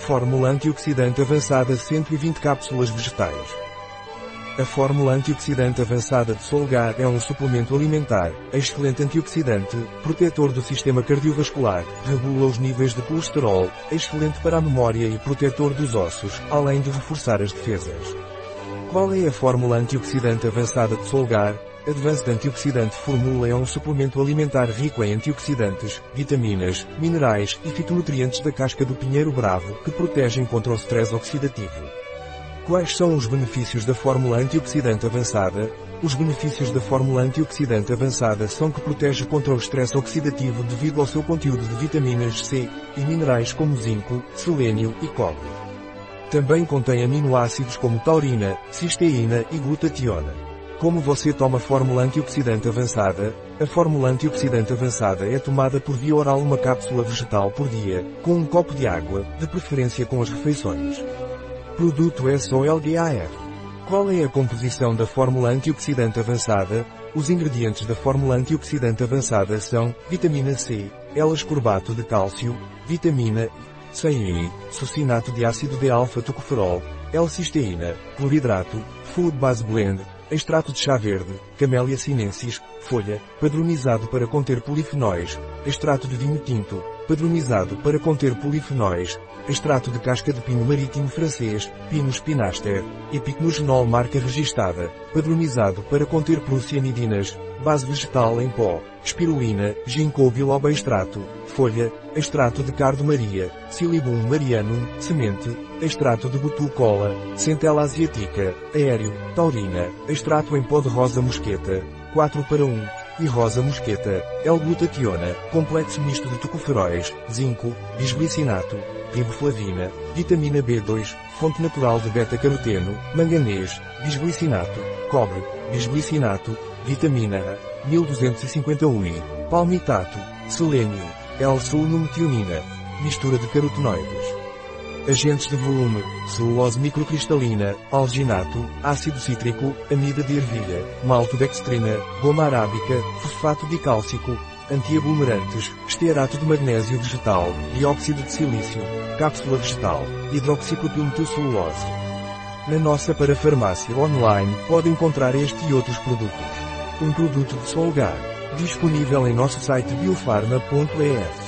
Fórmula antioxidante avançada 120 cápsulas vegetais. A fórmula antioxidante avançada de Solgar é um suplemento alimentar, excelente antioxidante, protetor do sistema cardiovascular, regula os níveis de colesterol, excelente para a memória e protetor dos ossos, além de reforçar as defesas. Qual é a fórmula antioxidante avançada de Solgar? Advanced Antioxidante Formula é um suplemento alimentar rico em antioxidantes, vitaminas, minerais e fitonutrientes da casca do pinheiro bravo que protegem contra o stress oxidativo. Quais são os benefícios da fórmula antioxidante avançada? Os benefícios da fórmula antioxidante avançada são que protege contra o estresse oxidativo devido ao seu conteúdo de vitaminas C e minerais como zinco, selênio e cobre. Também contém aminoácidos como taurina, cisteína e glutationa. Como você toma fórmula antioxidante avançada? A fórmula antioxidante avançada é tomada por via oral uma cápsula vegetal por dia, com um copo de água, de preferência com as refeições. Produto SOLGAF. Qual é a composição da fórmula antioxidante avançada? Os ingredientes da fórmula antioxidante avançada são vitamina C, L-ascorbato de cálcio, vitamina C, sucinato de ácido de alfa-tocoferol, L-cisteína, cloridrato, Food Base Blend, Extrato de chá verde, Camellia sinensis, folha, padronizado para conter polifenóis. Extrato de vinho tinto, padronizado para conter polifenóis. Extrato de casca de pino marítimo francês, Pinus pinaster. Epicnogenol marca registada, padronizado para conter procianidinas. Base vegetal em pó. Espirulina, ginkgo biloba extrato, folha, extrato de cardo maria, silibum marianum, semente, extrato de butucola, centela asiática, aéreo, taurina, extrato em pó de rosa mosqueta, 4 para 1, e rosa mosqueta, L-glutationa, complexo misto de tocoferóis, zinco, bisglicinato, riboflavina, vitamina B2, fonte natural de beta-caroteno, manganês, bisglicinato, cobre, bisglicinato, vitamina A, 1250 U, palmitato, selênio, L-sulnometionina, mistura de carotenoides. Agentes de volume, celulose microcristalina, alginato, ácido cítrico, amida de ervilha, maltodextrina, goma arábica, fosfato dicálcico, antiaglomerantes, estearato de magnésio vegetal, dióxido de silício, cápsula vegetal, hidroxicopilmetilcelulose. Na nossa parafarmácia online pode encontrar este e outros produtos. Um produto de Solgar. Disponível em nosso site biofarma.es.